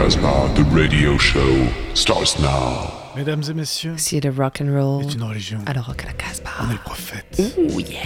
Casbah, the radio show starts now. Mesdames et messieurs, Si le rock and roll. est une religion. Alors rock à la Casbah. On est le prophète. Ouh yeah.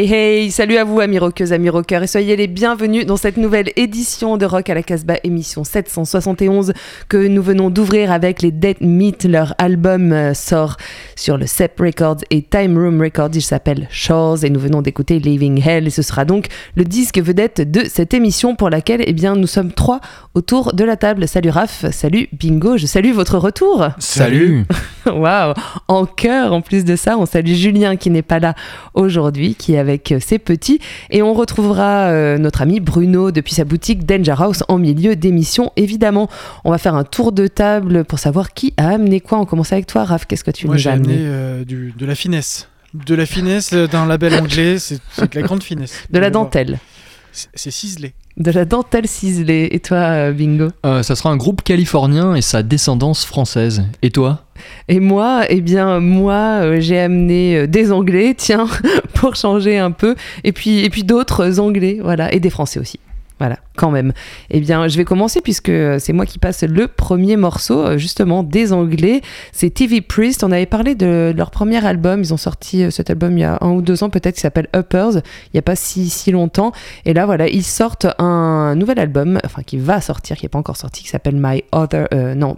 Hey hey, salut à vous amis rockeuses, amis rockeurs et soyez les bienvenus dans cette nouvelle édition de Rock à la Casbah, émission 771 que nous venons d'ouvrir avec les Dead Meat. Leur album euh, sort sur le Sep Records et Time Room Records, il s'appelle Shores et nous venons d'écouter Living Hell et ce sera donc le disque vedette de cette émission pour laquelle eh bien, nous sommes trois autour de la table. Salut Raph, salut Bingo, je salue votre retour. Salut. Waouh En chœur, en plus de ça, on salue Julien qui n'est pas là aujourd'hui, qui est avec ses petits. Et on retrouvera euh, notre ami Bruno depuis sa boutique Danger House en milieu d'émission, évidemment. On va faire un tour de table pour savoir qui a amené quoi. On commence avec toi, Raph. Qu'est-ce que tu Moi, nous as amené amené euh, du- de la finesse. De la finesse euh, d'un label anglais, c'est de la grande finesse. De la dentelle. C'est ciselé. De la dentelle ciselée. Et toi, euh, Bingo? Euh, ça sera un groupe californien et sa descendance française. Et toi? Et moi, eh bien, moi, euh, j'ai amené euh, des Anglais, tiens, pour changer un peu, et puis, et puis d'autres Anglais, voilà, et des Français aussi. Voilà, quand même. Eh bien, je vais commencer puisque euh, c'est moi qui passe le premier morceau, euh, justement, des Anglais. C'est TV Priest. On avait parlé de leur premier album. Ils ont sorti euh, cet album il y a un ou deux ans, peut-être, qui s'appelle Uppers, il n'y a pas si, si longtemps. Et là, voilà, ils sortent un nouvel album, enfin, qui va sortir, qui n'est pas encore sorti, qui s'appelle My Other. euh, non.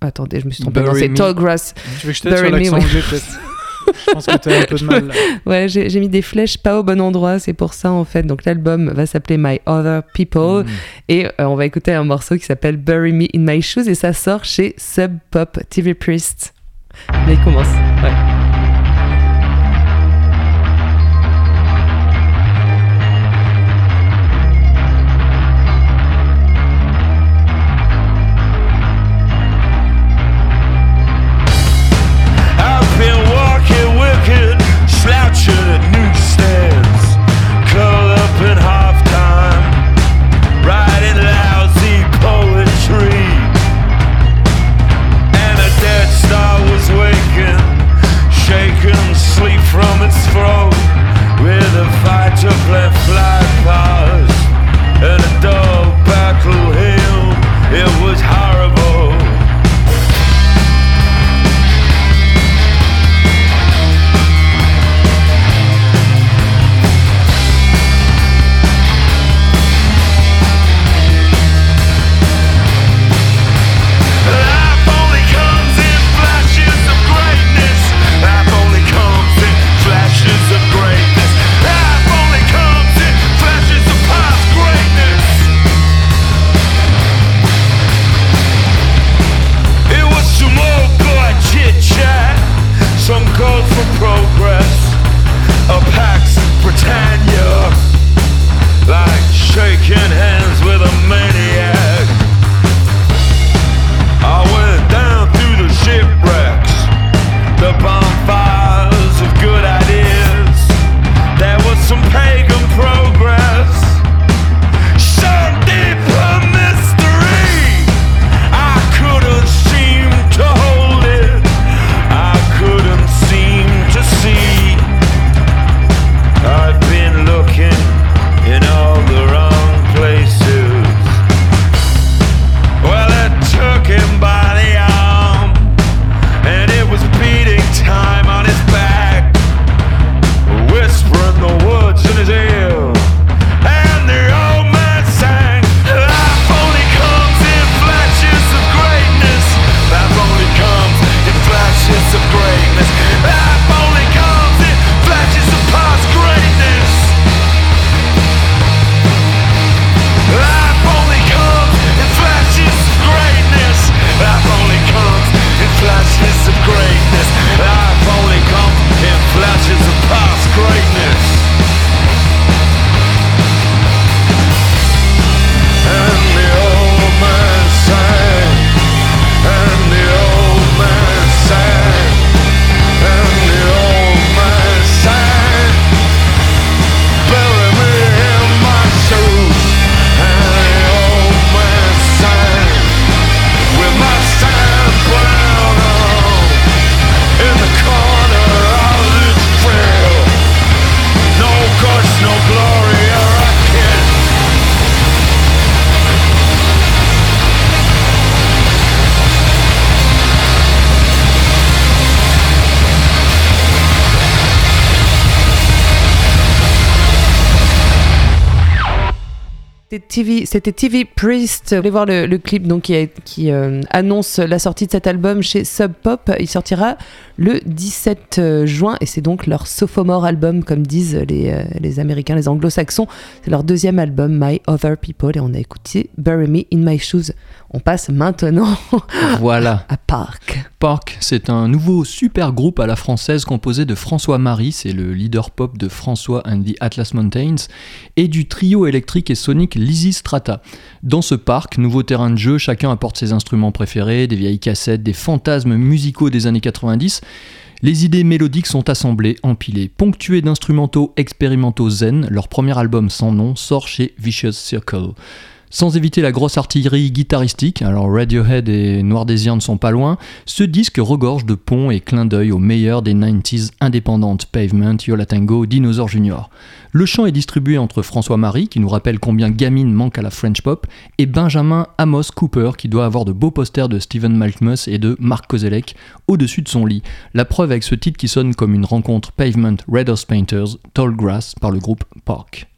Attendez, je me suis trompée. C'est. Tall Grass. Je sur me, l'accent ouais. anglais, peut-être? Je pense que un peu de mal. là. Ouais, j'ai mis des flèches pas au bon endroit, c'est pour ça en fait. Donc l'album va s'appeler My Other People Mm. et euh, on va écouter un morceau qui s'appelle Bury Me in My Shoes et ça sort chez Sub Pop TV Priest. Mais il commence. Ouais. C'était TV Priest. Vous allez voir le, clip donc qui, euh, annonce la sortie de cet album chez Sub Pop. Il sortira le 17 juin et c'est donc leur sophomore album, comme disent les, euh, les Américains, les Anglo-Saxons. C'est leur deuxième album, My Other People, et on a écouté Bury Me in My Shoes. On passe maintenant Voilà. à Park. Park, c'est un nouveau super groupe à la française composé de François Marie, c'est le leader pop de François and the Atlas Mountains, et du trio électrique et sonique Lizzy Strata. Dans ce parc, nouveau terrain de jeu, chacun apporte ses instruments préférés, des vieilles cassettes, des fantasmes musicaux des années 90. Les idées mélodiques sont assemblées, empilées, ponctuées d'instrumentaux expérimentaux zen. Leur premier album sans nom sort chez Vicious Circle. Sans éviter la grosse artillerie guitaristique, alors Radiohead et Noir Désir ne sont pas loin, ce disque regorge de ponts et clins d'œil aux meilleurs des 90s indépendantes Pavement, Yola Tango, Dinosaur Junior. Le chant est distribué entre François Marie, qui nous rappelle combien Gamine manque à la French pop, et Benjamin Amos Cooper, qui doit avoir de beaux posters de Steven Malkmus et de Mark Kozelek au-dessus de son lit. La preuve avec ce titre qui sonne comme une rencontre Pavement Red House Painters, Tall Grass par le groupe Park.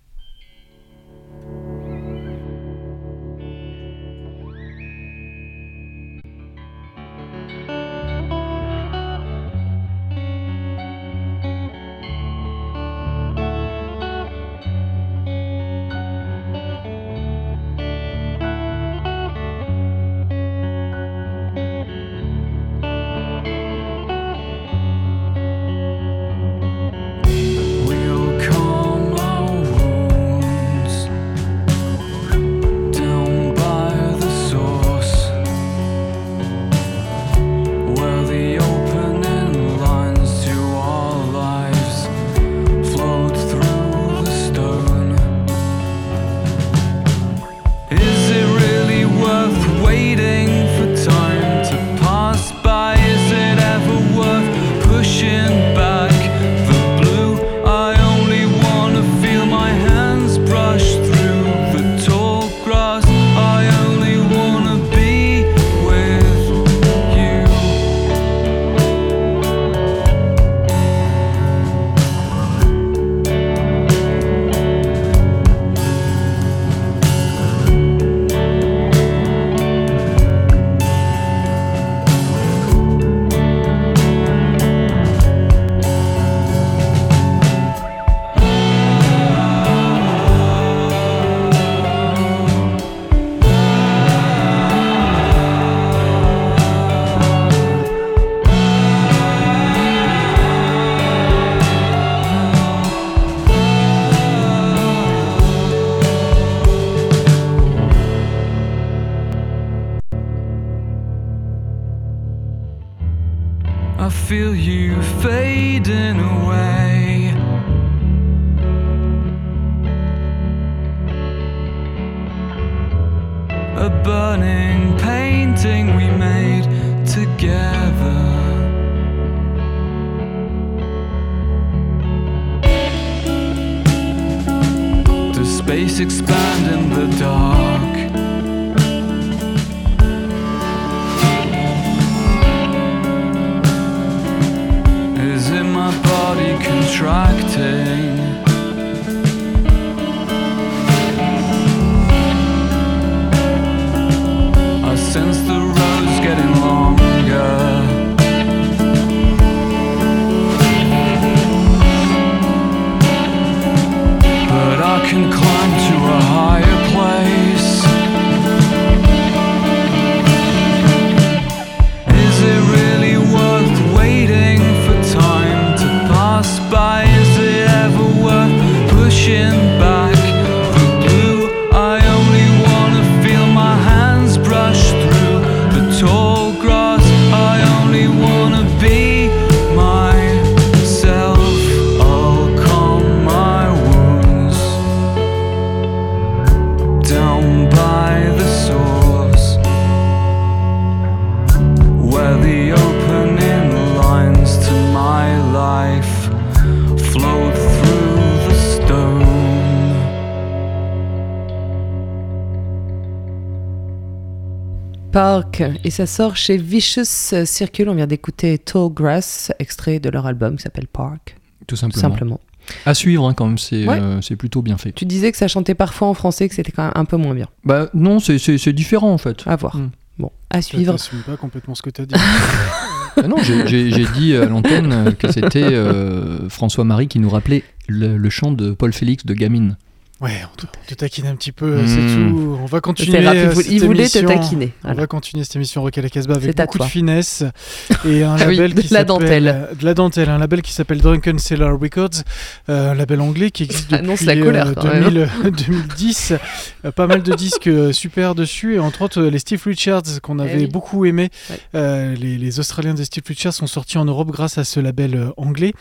Et ça sort chez Vicious Circle. On vient d'écouter Tall Grass, extrait de leur album qui s'appelle Park, Tout tout simplement. simplement. À suivre, hein, quand même, c'est Ouais. euh, c'est plutôt bien fait. Tu disais que ça chantait parfois en français, que c'était quand même un peu moins bien. Bah non, c'est- différent en fait. À voir. Mm. Bon, à suivre. T'assumes pas complètement ce que t'as dit. Ah non, j'ai- dit à l'antenne que c'était euh, François-Marie qui nous rappelait le, le chant de Paul Félix de Gamine. Ouais, on te, on te taquine un petit peu, Mm. c'est tout. On va continuer. Rapide, euh, cette il voulait te taquiner. On va continuer cette émission Rock à la Casbah avec beaucoup toi. de finesse et un Ah oui, label de qui la s'appelle- dentelle. de la dentelle, un label qui s'appelle Drunken Sailor Records, euh, un label anglais qui existe Ça depuis annonce la colère, euh, quand même. 2000, 2010. Euh, pas mal de disques euh, super dessus et entre autres euh, les Steve Richards qu'on avait Eh oui. beaucoup aimé. Ouais. Euh, les, les Australiens des Steve Richards sont sortis en Europe grâce à ce label euh, anglais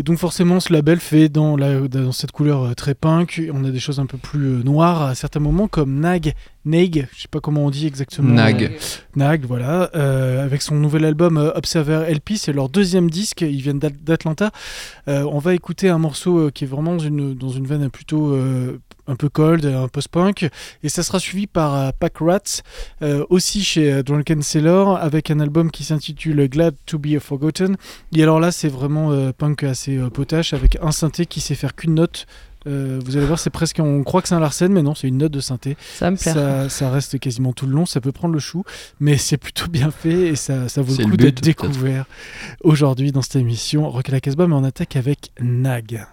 et donc forcément ce label fait dans, la, dans cette couleur euh, très punk. On a des choses un peu plus euh, noires à certains moments comme Nag, Nag, je sais pas comment on dit exactement. Nag. Nag, voilà, euh, avec son nouvel album euh, Observer LP, c'est leur deuxième disque, ils viennent d'At- d'Atlanta. Euh, on va écouter un morceau qui est vraiment dans une, dans une veine plutôt euh, un peu cold, un post-punk, et ça sera suivi par euh, Pack Rats, euh, aussi chez Drunken Sailor, avec un album qui s'intitule Glad to be Forgotten. Et alors là, c'est vraiment euh, punk assez euh, potache, avec un synthé qui sait faire qu'une note. Euh, vous allez voir, c'est presque, on croit que c'est un Larsen, mais non, c'est une note de synthé. Ça me plaît. Ça, ça reste quasiment tout le long, ça peut prendre le chou, mais c'est plutôt bien fait et ça, ça vaut le coup d'être découvert aujourd'hui dans cette émission Rock à la Casbah, mais on attaque avec Nag.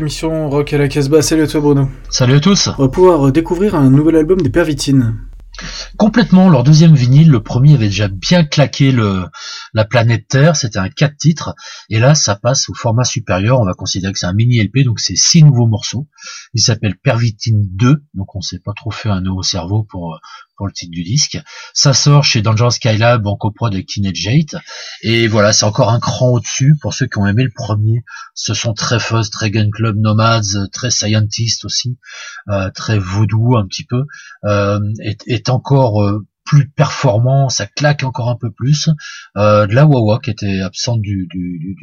Émission Rock à la Casbah. Salut à toi Bruno. Salut à tous. On va pouvoir découvrir un nouvel album des Pervitines. Complètement, leur deuxième vinyle, le premier avait déjà bien claqué le, la planète Terre, c'était un 4 titres, et là ça passe au format supérieur, on va considérer que c'est un mini LP, donc c'est six nouveaux morceaux. Il s'appelle Pervitine 2, donc on s'est pas trop fait un nœud au cerveau pour, pour le titre du disque. Ça sort chez Dangerous Skylab en coprod avec Teenage Eight, et voilà, c'est encore un cran au-dessus pour ceux qui ont aimé le premier. Ce sont très fuzz, très gun club nomads, très scientist aussi, euh, très voodoo un petit peu, euh, est, est encore euh, plus performant, ça claque encore un peu plus. Euh, de la Wawa qui était absente du,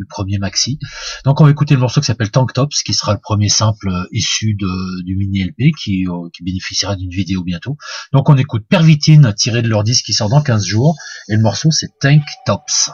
premier maxi. Donc on va écouter le morceau qui s'appelle Tank Tops, qui sera le premier simple euh, issu du mini LP qui, euh, qui bénéficiera d'une vidéo bientôt. Donc on écoute Pervitine tiré de leur disque qui sort dans 15 jours et le morceau c'est Tank Tops.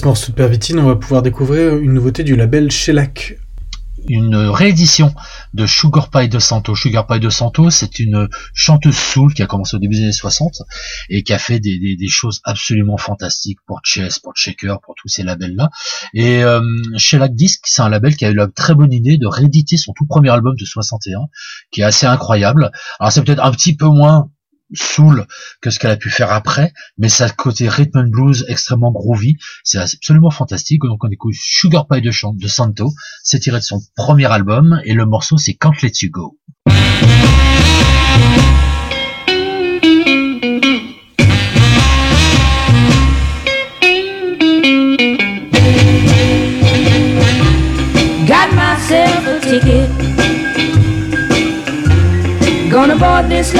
Ce morceau de Pervitine, on va pouvoir découvrir une nouveauté du label Shellac. une réédition de Sugar Pie de Santo. Sugar Pie de Santo, c'est une chanteuse soul qui a commencé au début des années 60 et qui a fait des, choses absolument fantastiques pour Chess, pour Shaker, pour tous ces labels-là. Et euh, Shellac Disc, c'est un label qui a eu la très bonne idée de rééditer son tout premier album de 61, qui est assez incroyable. Alors c'est peut-être un petit peu moins soul que ce qu'elle a pu faire après, mais ça côté rhythm and blues extrêmement groovy, c'est absolument fantastique. Donc on écoute Sugar Pie de, Chan- de Santo, c'est tiré de son premier album et le morceau c'est Can't Let You Go. This.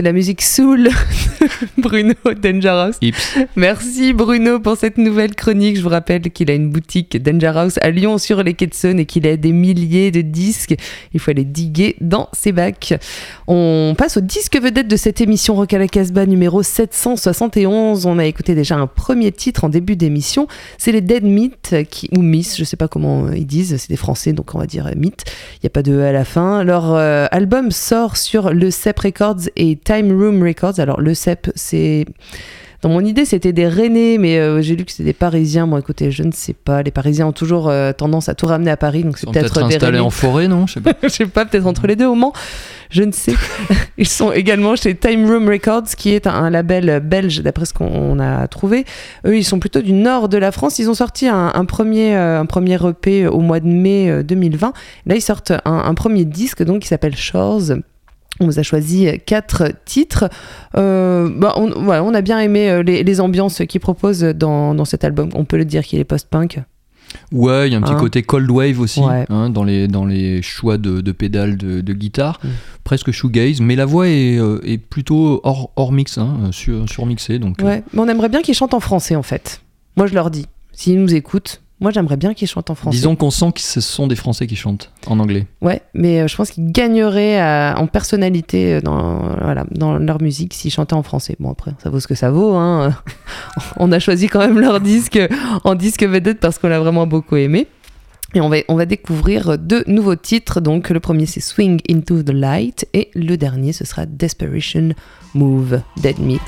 C'est la musique soul Bruno Dangerous. Ips. Merci Bruno pour cette nouvelle chronique. Je vous rappelle qu'il a une boutique Danger House à Lyon sur les quais de Saône et qu'il a des milliers de disques. Il faut aller diguer dans ses bacs. On passe au disque vedette de cette émission Rock à la Casbah numéro 771. On a écouté déjà un premier titre en début d'émission. C'est les Dead Meat qui, ou Miss, je sais pas comment euh, ils disent. C'est des Français donc on va dire euh, Meat. Il n'y a pas de E à la fin. Leur euh, album sort sur le CEP Records et Time Room Records. Alors le CEP c'est dans mon idée, c'était des Rennais, mais euh, j'ai lu que c'était des Parisiens. Bon, écoutez, je ne sais pas. Les Parisiens ont toujours euh, tendance à tout ramener à Paris, donc c'est peut-être des installés Rennais. en forêt, non? Je sais pas. je sais pas, peut-être entre les deux au Mans. Je ne sais. Ils sont également chez Time Room Records, qui est un, un label belge, d'après ce qu'on a trouvé. Eux, ils sont plutôt du nord de la France. Ils ont sorti un, un premier, euh, un premier EP au mois de mai euh, 2020. Là, ils sortent un, un premier disque, donc, qui s'appelle Shores. On vous a choisi quatre titres. Euh, bah, on, voilà, on a bien aimé euh, les, les ambiances qu'ils proposent dans, dans cet album. On peut le dire qu'il est post-punk. Ouais, il y a un petit Hein. côté cold wave aussi Ouais. hein, dans, les, dans les choix de, de pédales de, de guitare, Mm. presque shoegaze, mais la voix est, euh, est plutôt hors, hors mix, hein, sur, surmixée. Donc, euh, mais on aimerait bien qu'ils chantent en français en fait. Moi je leur dis, s'ils nous écoutent, moi j'aimerais bien qu'ils chantent en français. disons qu'on sent que ce sont des Français qui chantent en anglais. Ouais, mais euh, je pense qu'ils gagneraient à- en personnalité euh, dans, voilà, dans leur musique s'ils chantaient en français. Bon après, ça vaut ce que ça vaut. Hein. on a choisi quand même leur disque en disque vedette parce qu'on l'a vraiment beaucoup aimé. Et on va, on va découvrir deux nouveaux titres. Donc le premier c'est Swing Into the Light et le dernier ce sera Desperation Move, Dead Meat.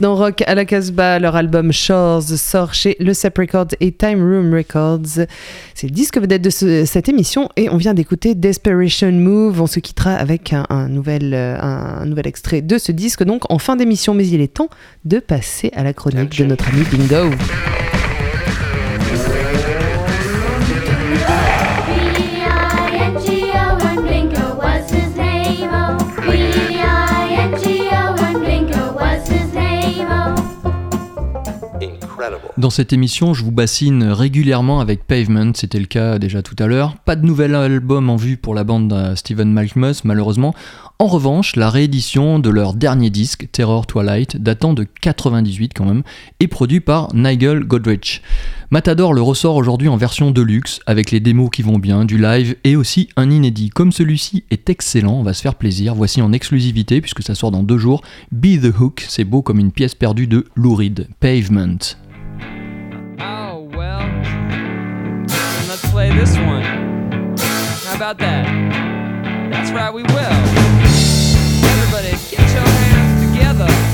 Dans Rock à la Casbah, leur album Shores sort chez Le Sep Records et Time Room Records. C'est le disque vedette de ce- cette émission et on vient d'écouter Desperation Move. On se quittera avec un, un nouvel, euh, un, nouvel extrait de ce disque donc en fin d'émission, mais il est temps de passer à la chronique de notre ami. B-I-N-G-O Dans cette émission, je vous bassine régulièrement avec Pavement, c'était le cas déjà tout à l'heure. Pas de nouvel album en vue pour la bande de Steven Malkmus, malheureusement. En revanche, la réédition de leur dernier disque, Terror Twilight, datant de 98 quand même, est produit par Nigel Godrich. Matador le ressort aujourd'hui en version deluxe, avec les démos qui vont bien, du live et aussi un inédit. Comme celui-ci est excellent, on va se faire plaisir. Voici en exclusivité, puisque ça sort dans deux jours, Be the Hook, c'est beau comme une pièce perdue de Lou Reed. Pavement. Play this one. How about that? That's right, we will. Everybody, get your hands together.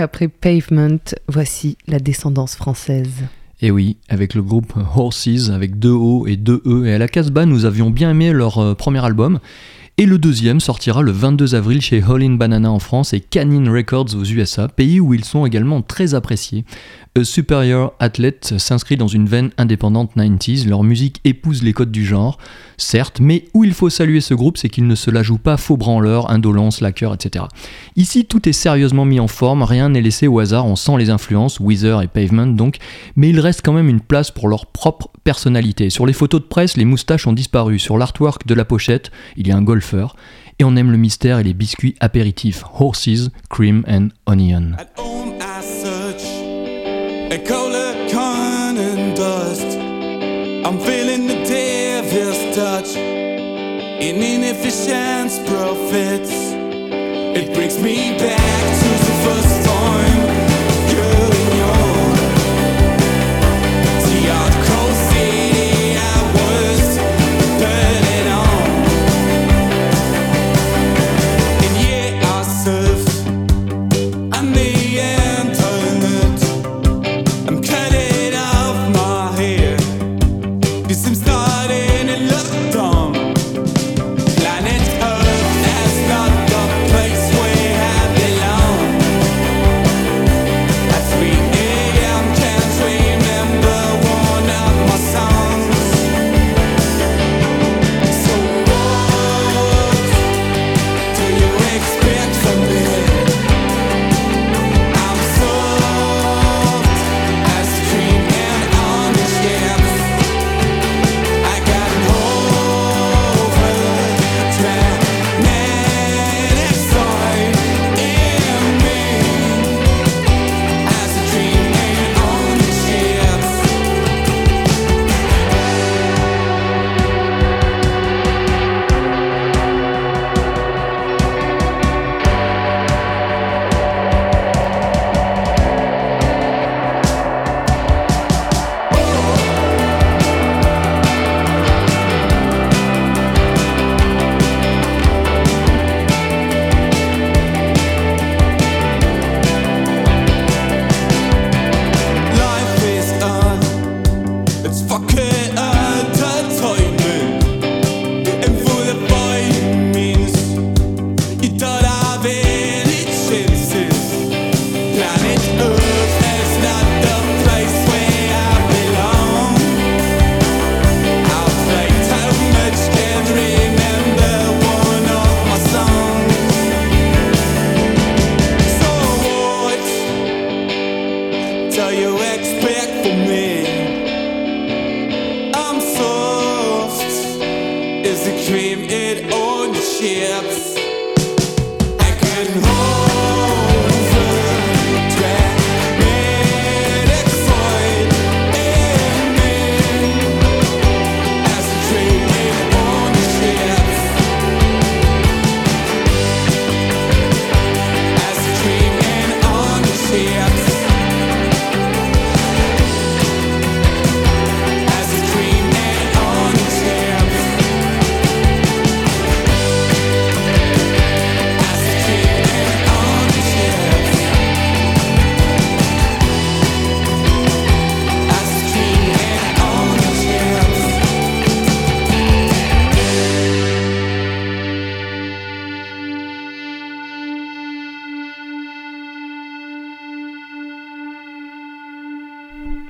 Après Pavement, voici la descendance française. Et oui, avec le groupe Horses, avec deux O et deux E. Et à la Casbah, nous avions bien aimé leur euh, premier album. Et le deuxième sortira le 22 avril chez All in Banana en France et Canine Records aux USA, pays où ils sont également très appréciés. A Superior Athlete s'inscrit dans une veine indépendante 90s, leur musique épouse les codes du genre, certes, mais où il faut saluer ce groupe, c'est qu'il ne se la joue pas faux branleur, indolence, slacker, etc. Ici, tout est sérieusement mis en forme, rien n'est laissé au hasard, on sent les influences, Weezer et Pavement donc, mais il reste quand même une place pour leur propre personnalité. Sur les photos de presse, les moustaches ont disparu, sur l'artwork de la pochette, il y a un et on aime le mystère et les biscuits apéritifs, Horses, Cream and Onion.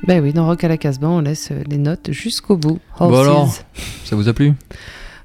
Ben oui, dans Rock à la Casbah, on laisse euh, les notes jusqu'au bout. Bon alors, Horses, ça vous a plu?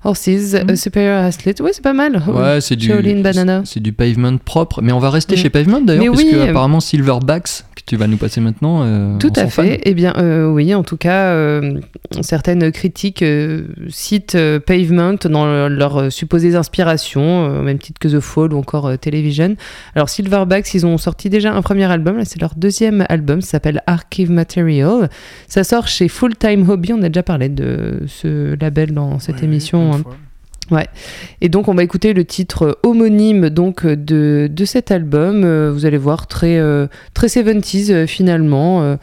Horses, A Superior Athlete, ouais, c'est pas mal. Ouais, c'est du, Shaolin Banana. c'est du pavement propre. Mais on va rester Mm. chez pavement d'ailleurs, parce oui, que euh, apparemment Silverbacks, tu vas nous passer maintenant, euh, Tout à fait. Eh bien, euh, oui, en tout cas, euh, certaines critiques euh, citent euh, Pavement dans le- leurs supposées inspirations, euh, au même titre que The Fall ou encore euh, Television. Alors, Silverbacks, ils ont sorti déjà un premier album, là, c'est leur deuxième album, ça s'appelle Archive Material. Ça sort chez Full Time Hobby, on a déjà parlé de ce label dans cette Ouais, émission. une hein. fois. Et donc on va écouter le titre homonyme donc de, de cet album. Euh, vous allez voir très euh, très 70s euh, finalement. Euh,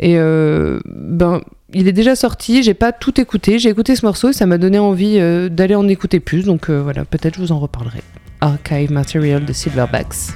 et euh, ben il est déjà sorti. J'ai pas tout écouté. J'ai écouté ce morceau et ça m'a donné envie euh, d'aller en écouter plus. Donc euh, voilà, peut-être je vous en reparlerai. Archive Material de Silverbacks.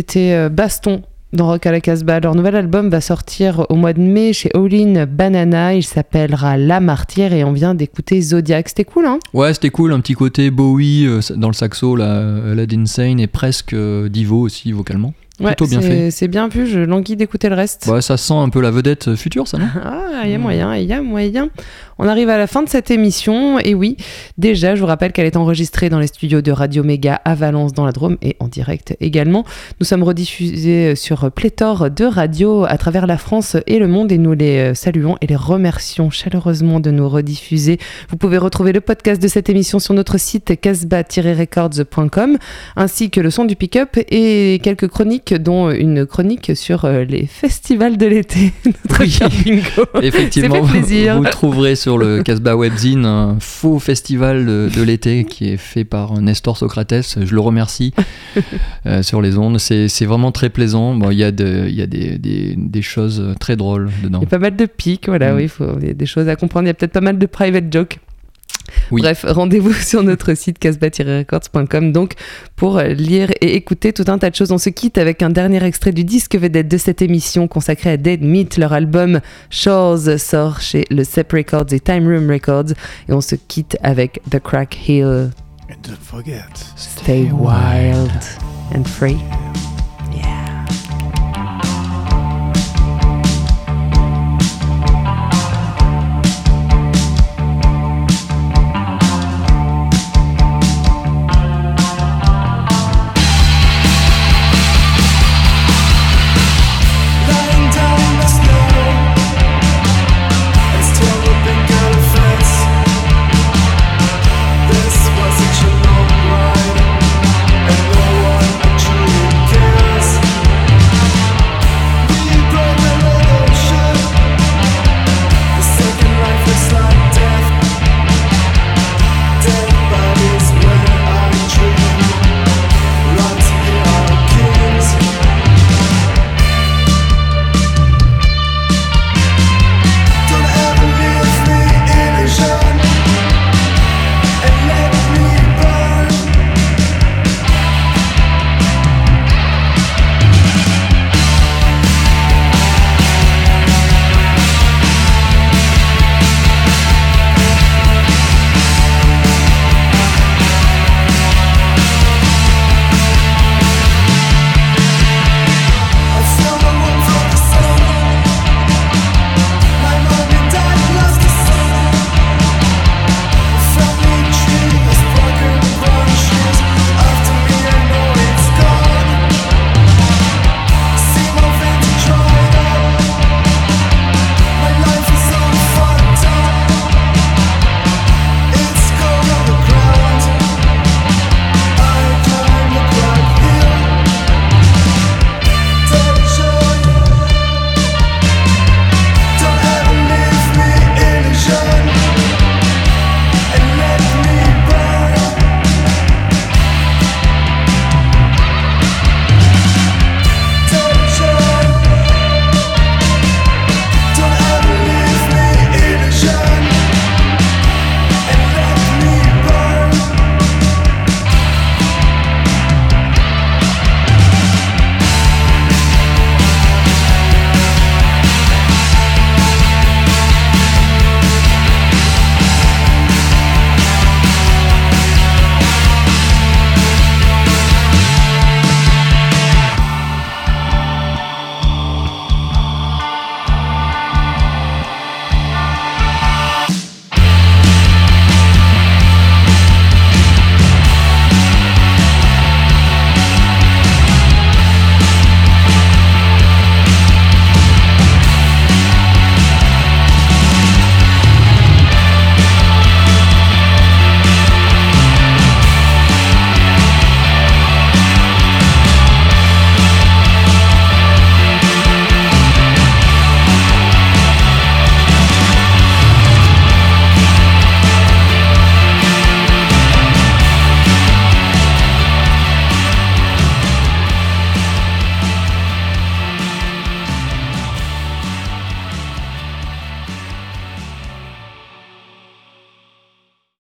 C'était euh, Baston dans Rock à la Casbah. Leur nouvel album va sortir au mois de mai chez All Banana. Il s'appellera La Martyre et on vient d'écouter Zodiac. C'était cool, hein? Ouais, c'était cool, un petit côté Bowie euh, dans le saxo, là, Led Insane, et presque euh, Divo aussi vocalement. Ouais, Plutôt bien c'est- fait. C'est bien vu, je languis d'écouter le reste. Ouais, ça sent un peu la vedette future, ça, non Ah, il y a moyen, il y a moyen. On arrive à la fin de cette émission. Et oui, déjà, je vous rappelle qu'elle est enregistrée dans les studios de Radio Méga à Valence, dans la Drôme, et en direct également. Nous sommes rediffusés sur pléthore de radios à travers la France et le monde, et nous les euh, saluons et les remercions chaleureusement de nous rediffuser. Vous pouvez retrouver le podcast de cette émission sur notre site casbah-records.com, ainsi que le son du pick-up et quelques chroniques, dont une chronique sur euh, les festivals de l'été. Bingo. Effectivement, fait vous, plaisir. vous trouverez sur le Casbah Webzine un faux festival de, de l'été qui est fait par Nestor Socrates. Je le remercie euh, sur les ondes. C'est vraiment très plaisant. Bon, Il y a, de- il y a des, des- des choses très drôles dedans. Il y a pas mal de pics, voilà, Mm. oui, il y a des choses à comprendre. Il y a peut-être pas mal de private jokes. Oui. Bref, rendez-vous sur notre site casbah-records.com donc pour lire et écouter tout un tas de choses. On se quitte avec un dernier extrait du disque vedette de cette émission consacrée à Dead Meat. Leur album Shores sort chez le Sep Records et Time Room Records et on se quitte avec The Crack Hill. And don't forget. Stay wild and free.